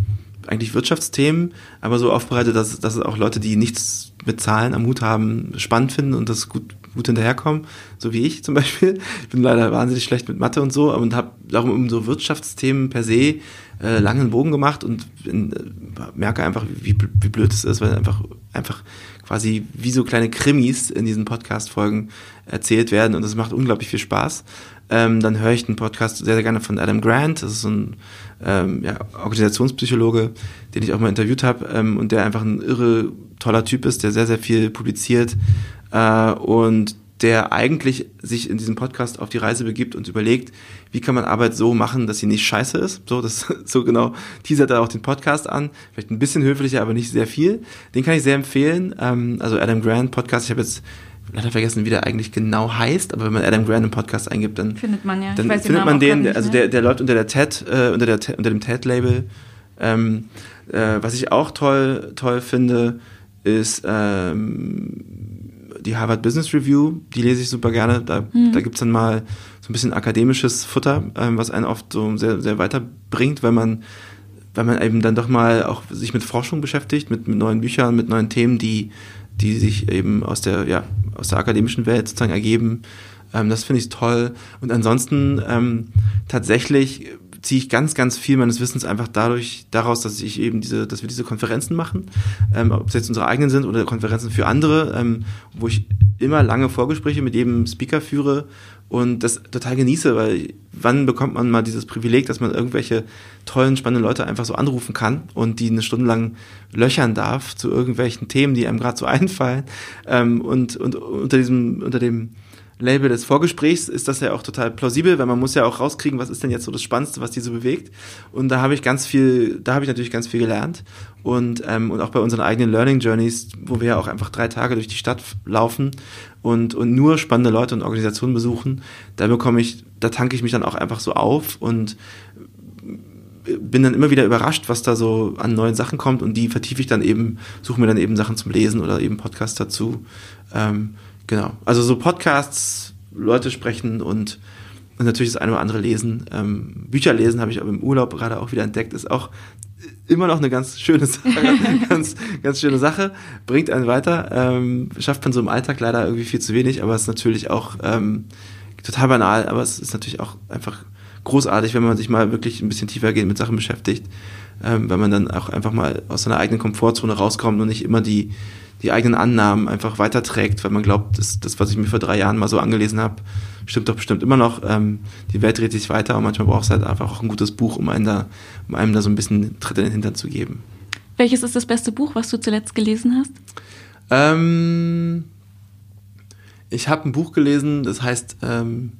eigentlich Wirtschaftsthemen, aber so aufbereitet, dass, dass auch Leute, die nichts mit Zahlen am Hut haben, spannend finden und das gut, gut hinterherkommen, so wie ich zum Beispiel. Ich bin leider wahnsinnig schlecht mit Mathe und so und habe darum um so Wirtschaftsthemen per se äh, langen Bogen gemacht und in, äh, merke einfach, wie, wie blöd es ist, weil einfach, einfach quasi wie so kleine Krimis in diesen Podcast-Folgen erzählt werden und das macht unglaublich viel Spaß. Ähm, dann höre ich den Podcast sehr, sehr gerne von Adam Grant. Das ist so ein ähm, ja, Organisationspsychologe, den ich auch mal interviewt habe ähm, und der einfach ein irre toller Typ ist, der sehr, sehr viel publiziert äh, und der eigentlich sich in diesem Podcast auf die Reise begibt und überlegt, wie kann man Arbeit so machen, dass sie nicht scheiße ist. So, das so genau teasert er auch den Podcast an. Vielleicht ein bisschen höflicher, aber nicht sehr viel. Den kann ich sehr empfehlen. Ähm, also Adam Grant Podcast. Ich habe jetzt leider vergessen, wie der eigentlich genau heißt, aber wenn man Adam Grant im Podcast eingibt, dann findet man ja. Dann findet man den, also der, der läuft unter der TED, äh, unter, der, unter dem TED-Label. Ähm, äh, was ich auch toll, toll finde, ist ähm, die Harvard Business Review, die lese ich super gerne. Da, mhm. da gibt's dann mal so ein bisschen akademisches Futter, ähm, was einen oft so sehr, sehr weiterbringt, weil man, weil man eben dann doch mal auch sich mit Forschung beschäftigt, mit, mit neuen Büchern, mit neuen Themen, die die sich eben aus der, ja, aus der akademischen Welt sozusagen ergeben. Ähm, das finde ich toll. Und ansonsten ähm, tatsächlich ziehe ich ganz, ganz viel meines Wissens einfach dadurch, daraus, dass ich eben diese, dass wir diese Konferenzen machen, ähm, ob es jetzt unsere eigenen sind oder Konferenzen für andere, ähm, wo ich immer lange Vorgespräche mit jedem Speaker führe und das total genieße, weil wann bekommt man mal dieses Privileg, dass man irgendwelche tollen, spannenden Leute einfach so anrufen kann und die eine Stunde lang löchern darf zu irgendwelchen Themen, die einem gerade so einfallen ähm, und, und unter diesem, unter dem Label des Vorgesprächs ist das ja auch total plausibel, weil man muss ja auch rauskriegen, was ist denn jetzt so das Spannendste, was die so bewegt. Und da habe ich ganz viel, da habe ich natürlich ganz viel gelernt. Und, ähm, und auch bei unseren eigenen Learning Journeys, wo wir ja auch einfach drei Tage durch die Stadt laufen und, und nur spannende Leute und Organisationen besuchen, da bekomme ich, da tanke ich mich dann auch einfach so auf und bin dann immer wieder überrascht, was da so an neuen Sachen kommt und die vertiefe ich dann eben, suche mir dann eben Sachen zum Lesen oder eben Podcasts dazu. Ähm, Genau. Also so Podcasts, Leute sprechen und, und natürlich das eine oder andere lesen. Ähm, Bücher lesen habe ich aber im Urlaub gerade auch wieder entdeckt, ist auch immer noch eine ganz schöne Sache, ganz, ganz schöne Sache, bringt einen weiter, ähm, schafft man so im Alltag leider irgendwie viel zu wenig, aber es ist natürlich auch ähm, total banal, aber es ist natürlich auch einfach großartig, wenn man sich mal wirklich ein bisschen tiefer geht mit Sachen beschäftigt, ähm, weil man dann auch einfach mal aus seiner eigenen Komfortzone rauskommt und nicht immer die die eigenen Annahmen einfach weiterträgt, weil man glaubt, das, das was ich mir vor drei Jahren mal so angelesen habe, stimmt doch bestimmt immer noch. Ähm, die Welt dreht sich weiter und manchmal braucht es halt einfach auch ein gutes Buch, um einem da, um einem da so ein bisschen Tritt in den Hintern zu geben. Welches ist das beste Buch, was du zuletzt gelesen hast? Ähm, Ich habe ein Buch gelesen, das heißt, ähm,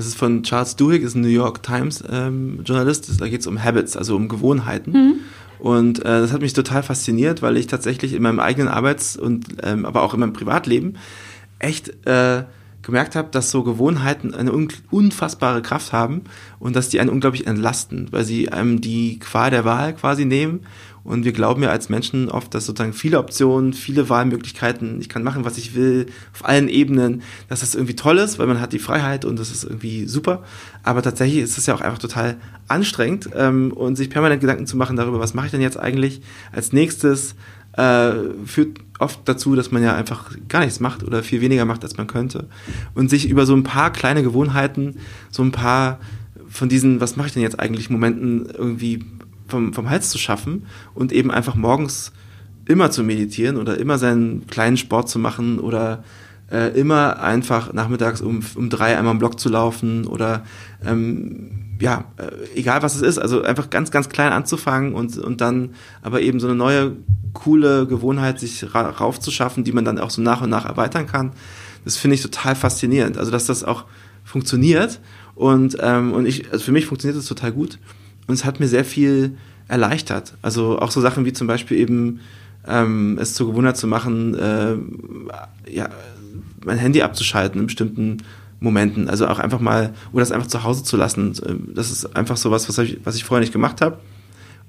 das ist von Charles Duhigg, ist ein New York Times ähm, Journalist. Da geht es um Habits, also um Gewohnheiten. Mhm. Und äh, das hat mich total fasziniert, weil ich tatsächlich in meinem eigenen Arbeits- und ähm, aber auch in meinem Privatleben echt äh, gemerkt habe, dass so Gewohnheiten eine unfassbare Kraft haben und dass die einen unglaublich entlasten, weil sie einem die Qual der Wahl quasi nehmen und wir glauben ja als Menschen oft, dass sozusagen viele Optionen, viele Wahlmöglichkeiten, ich kann machen, was ich will, auf allen Ebenen, dass das irgendwie toll ist, weil man hat die Freiheit und das ist irgendwie super. Aber tatsächlich ist es ja auch einfach total anstrengend ähm, und sich permanent Gedanken zu machen darüber, was mache ich denn jetzt eigentlich als nächstes, äh, führt oft dazu, dass man ja einfach gar nichts macht oder viel weniger macht, als man könnte. Und sich über so ein paar kleine Gewohnheiten, so ein paar von diesen, was mache ich denn jetzt eigentlich, Momenten irgendwie vom, vom Hals zu schaffen und eben einfach morgens immer zu meditieren oder immer seinen kleinen Sport zu machen oder äh, immer einfach nachmittags um, um drei einmal im Block zu laufen oder ähm, ja, äh, egal was es ist, also einfach ganz, ganz klein anzufangen und, und dann aber eben so eine neue, coole Gewohnheit sich ra raufzuschaffen, die man dann auch so nach und nach erweitern kann. Das finde ich total faszinierend. Also, dass das auch funktioniert und, ähm, und ich, also für mich funktioniert das total gut. Und es hat mir sehr viel erleichtert. Also auch so Sachen wie zum Beispiel eben ähm, es zur Gewohnheit zu machen, äh, ja, mein Handy abzuschalten in bestimmten Momenten. Also auch einfach mal, oder das einfach zu Hause zu lassen. Das ist einfach so was, was ich, was ich vorher nicht gemacht habe.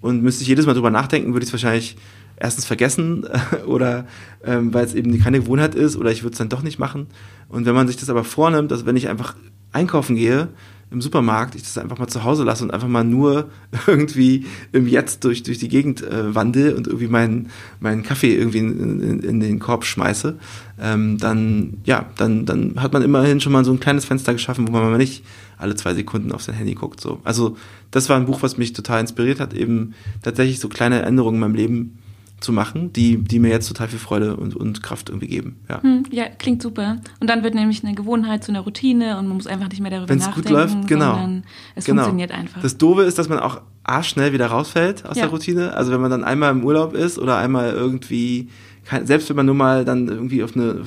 Und müsste ich jedes Mal drüber nachdenken, würde ich es wahrscheinlich erstens vergessen oder ähm, weil es eben keine Gewohnheit ist oder ich würde es dann doch nicht machen. Und wenn man sich das aber vornimmt, dass wenn ich einfach einkaufen gehe, im Supermarkt, ich das einfach mal zu Hause lasse und einfach mal nur irgendwie im Jetzt durch, durch die Gegend äh, wandel und irgendwie meinen, meinen Kaffee irgendwie in, in, in den Korb schmeiße, ähm, dann, ja, dann, dann hat man immerhin schon mal so ein kleines Fenster geschaffen, wo man mal nicht alle zwei Sekunden auf sein Handy guckt. So. Also das war ein Buch, was mich total inspiriert hat, eben tatsächlich so kleine Änderungen in meinem Leben zu machen, die, die mir jetzt total viel Freude und, und Kraft irgendwie geben. Ja. Hm, ja, klingt super. Und dann wird nämlich eine Gewohnheit zu einer Routine und man muss einfach nicht mehr darüber Wenn's nachdenken. Wenn es gut läuft, genau. Es genau. funktioniert einfach. Das Doofe ist, dass man auch schnell wieder rausfällt aus Ja. der Routine. Also wenn man dann einmal im Urlaub ist oder einmal irgendwie, selbst wenn man nur mal dann irgendwie auf eine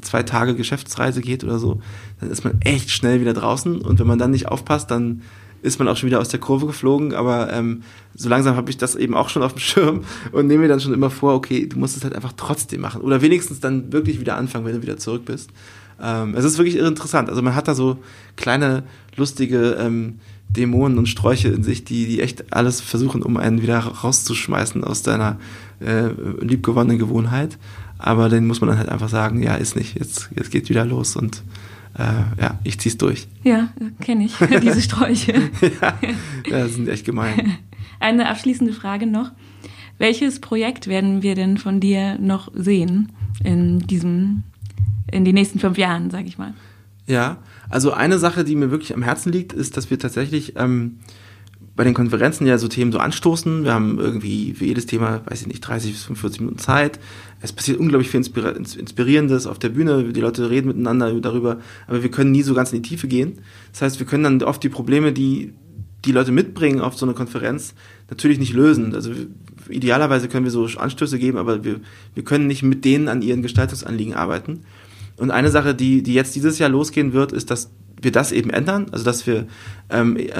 zwei Tage Geschäftsreise geht oder so, dann ist man echt schnell wieder draußen und wenn man dann nicht aufpasst, dann ist man auch schon wieder aus der Kurve geflogen, aber ähm, so langsam habe ich das eben auch schon auf dem Schirm und nehme mir dann schon immer vor, okay, du musst es halt einfach trotzdem machen oder wenigstens dann wirklich wieder anfangen, wenn du wieder zurück bist. Ähm, es ist wirklich interessant. Also man hat da so kleine, lustige ähm, Dämonen und Sträuche in sich, die, die echt alles versuchen, um einen wieder rauszuschmeißen aus deiner äh, liebgewonnenen Gewohnheit. Aber den muss man dann halt einfach sagen, ja, ist nicht, jetzt, jetzt geht wieder los und äh, ja, ich zieh's durch. Ja, kenne ich, diese Sträuche. ja, ja, sind echt gemein. Eine abschließende Frage noch. Welches Projekt werden wir denn von dir noch sehen in diesem, in den nächsten fünf Jahren, sage ich mal? Ja, also eine Sache, die mir wirklich am Herzen liegt, ist, dass wir tatsächlich ähm, bei den Konferenzen ja so Themen so anstoßen. Wir haben irgendwie für jedes Thema, weiß ich nicht, 30 bis 45 Minuten Zeit. Es passiert unglaublich viel Inspirierendes auf der Bühne. Die Leute reden miteinander darüber, aber wir können nie so ganz in die Tiefe gehen. Das heißt, wir können dann oft die Probleme, die die Leute mitbringen auf so eine Konferenz, natürlich nicht lösen. Also idealerweise können wir so Anstöße geben, aber wir, wir können nicht mit denen an ihren Gestaltungsanliegen arbeiten. Und eine Sache, die, die jetzt dieses Jahr losgehen wird, ist, dass wir das eben ändern, also dass wir ähm, äh,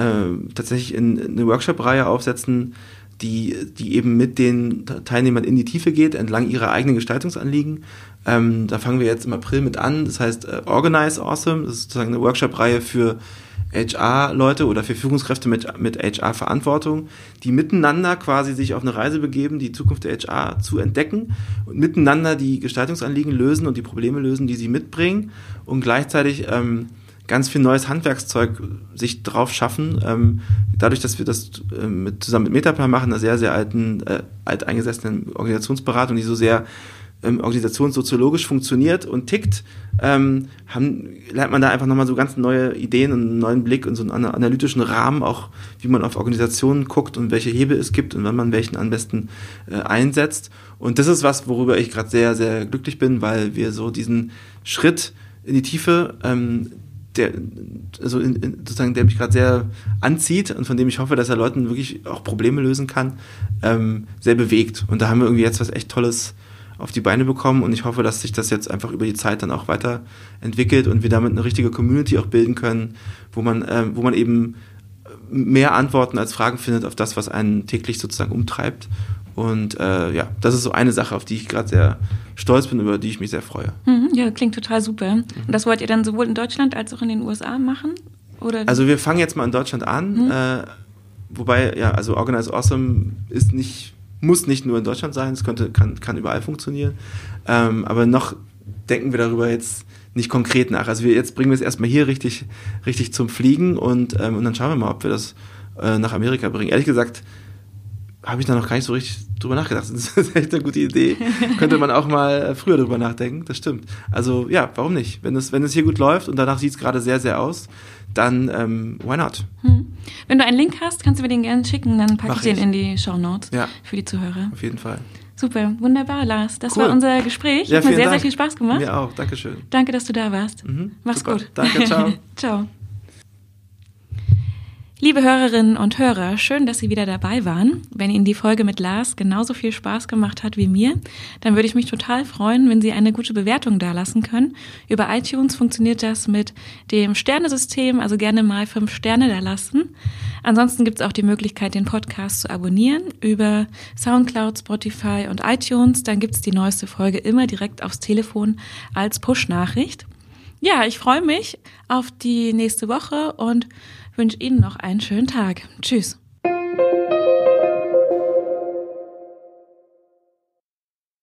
tatsächlich in, eine Workshop-Reihe aufsetzen, die, die eben mit den Teilnehmern in die Tiefe geht, entlang ihrer eigenen Gestaltungsanliegen. Ähm, da fangen wir jetzt im April mit an. Das heißt äh, Organize Awesome. Das ist sozusagen eine Workshop-Reihe für HR-Leute oder für Führungskräfte mit, mit HR-Verantwortung, die miteinander quasi sich auf eine Reise begeben, die Zukunft der HR zu entdecken und miteinander die Gestaltungsanliegen lösen und die Probleme lösen, die sie mitbringen und gleichzeitig ähm, ganz viel neues Handwerkszeug sich drauf schaffen. Ähm, dadurch, dass wir das äh, mit, zusammen mit Metaplan machen, einer sehr, sehr alten, äh, alteingesessenen Organisationsberatung, die so sehr ähm, organisationssoziologisch funktioniert und tickt, ähm, haben, lernt man da einfach nochmal so ganz neue Ideen und einen neuen Blick und so einen analytischen Rahmen, auch wie man auf Organisationen guckt und welche Hebel es gibt und wann man welchen am besten äh, einsetzt. Und das ist was, worüber ich gerade sehr, sehr glücklich bin, weil wir so diesen Schritt in die Tiefe, ähm, der, also in, in, sozusagen, der mich gerade sehr anzieht und von dem ich hoffe, dass er Leuten wirklich auch Probleme lösen kann, ähm, sehr bewegt. Und da haben wir irgendwie jetzt was echt Tolles auf die Beine bekommen und ich hoffe, dass sich das jetzt einfach über die Zeit dann auch weiterentwickelt und wir damit eine richtige Community auch bilden können, wo man, äh, wo man eben mehr Antworten als Fragen findet auf das, was einen täglich sozusagen umtreibt. Und äh, ja, das ist so eine Sache, auf die ich gerade sehr stolz bin, über die ich mich sehr freue. Mhm, ja, klingt total super. Und das wollt ihr dann sowohl in Deutschland als auch in den USA machen? Oder? Also wir fangen jetzt mal in Deutschland an, mhm. äh, wobei, ja, also Organize Awesome ist nicht, muss nicht nur in Deutschland sein, es könnte, kann, kann überall funktionieren. Ähm, aber noch denken wir darüber jetzt nicht konkret nach. Also wir, jetzt bringen wir es erstmal hier richtig, richtig zum Fliegen und, ähm, und dann schauen wir mal, ob wir das äh, nach Amerika bringen. Ehrlich gesagt, habe ich da noch gar nicht so richtig drüber nachgedacht. Das ist echt eine gute Idee. Könnte man auch mal früher drüber nachdenken, das stimmt. Also ja, warum nicht? Wenn es, wenn es hier gut läuft und danach sieht es gerade sehr, sehr aus, dann ähm, why not? Hm. Wenn du einen Link hast, kannst du mir den gerne schicken, dann packe ich den in die Show Notes ja. für die Zuhörer. Auf jeden Fall. Super, wunderbar, Lars. Das cool. war unser Gespräch. Ja, Hat mir sehr, Dank. sehr viel Spaß gemacht. Mir auch, Dankeschön. Danke, dass du da warst. Mhm, Mach's super. gut. Danke, ciao. ciao. Liebe Hörerinnen und Hörer, schön, dass Sie wieder dabei waren. Wenn Ihnen die Folge mit Lars genauso viel Spaß gemacht hat wie mir, dann würde ich mich total freuen, wenn Sie eine gute Bewertung dalassen können. Über iTunes funktioniert das mit dem Sternesystem, also gerne mal fünf Sterne da lassen. Ansonsten gibt es auch die Möglichkeit, den Podcast zu abonnieren über SoundCloud, Spotify und iTunes. Dann gibt es die neueste Folge immer direkt aufs Telefon als Push-Nachricht. Ja, ich freue mich auf die nächste Woche und wünsche Ihnen noch einen schönen Tag. Tschüss.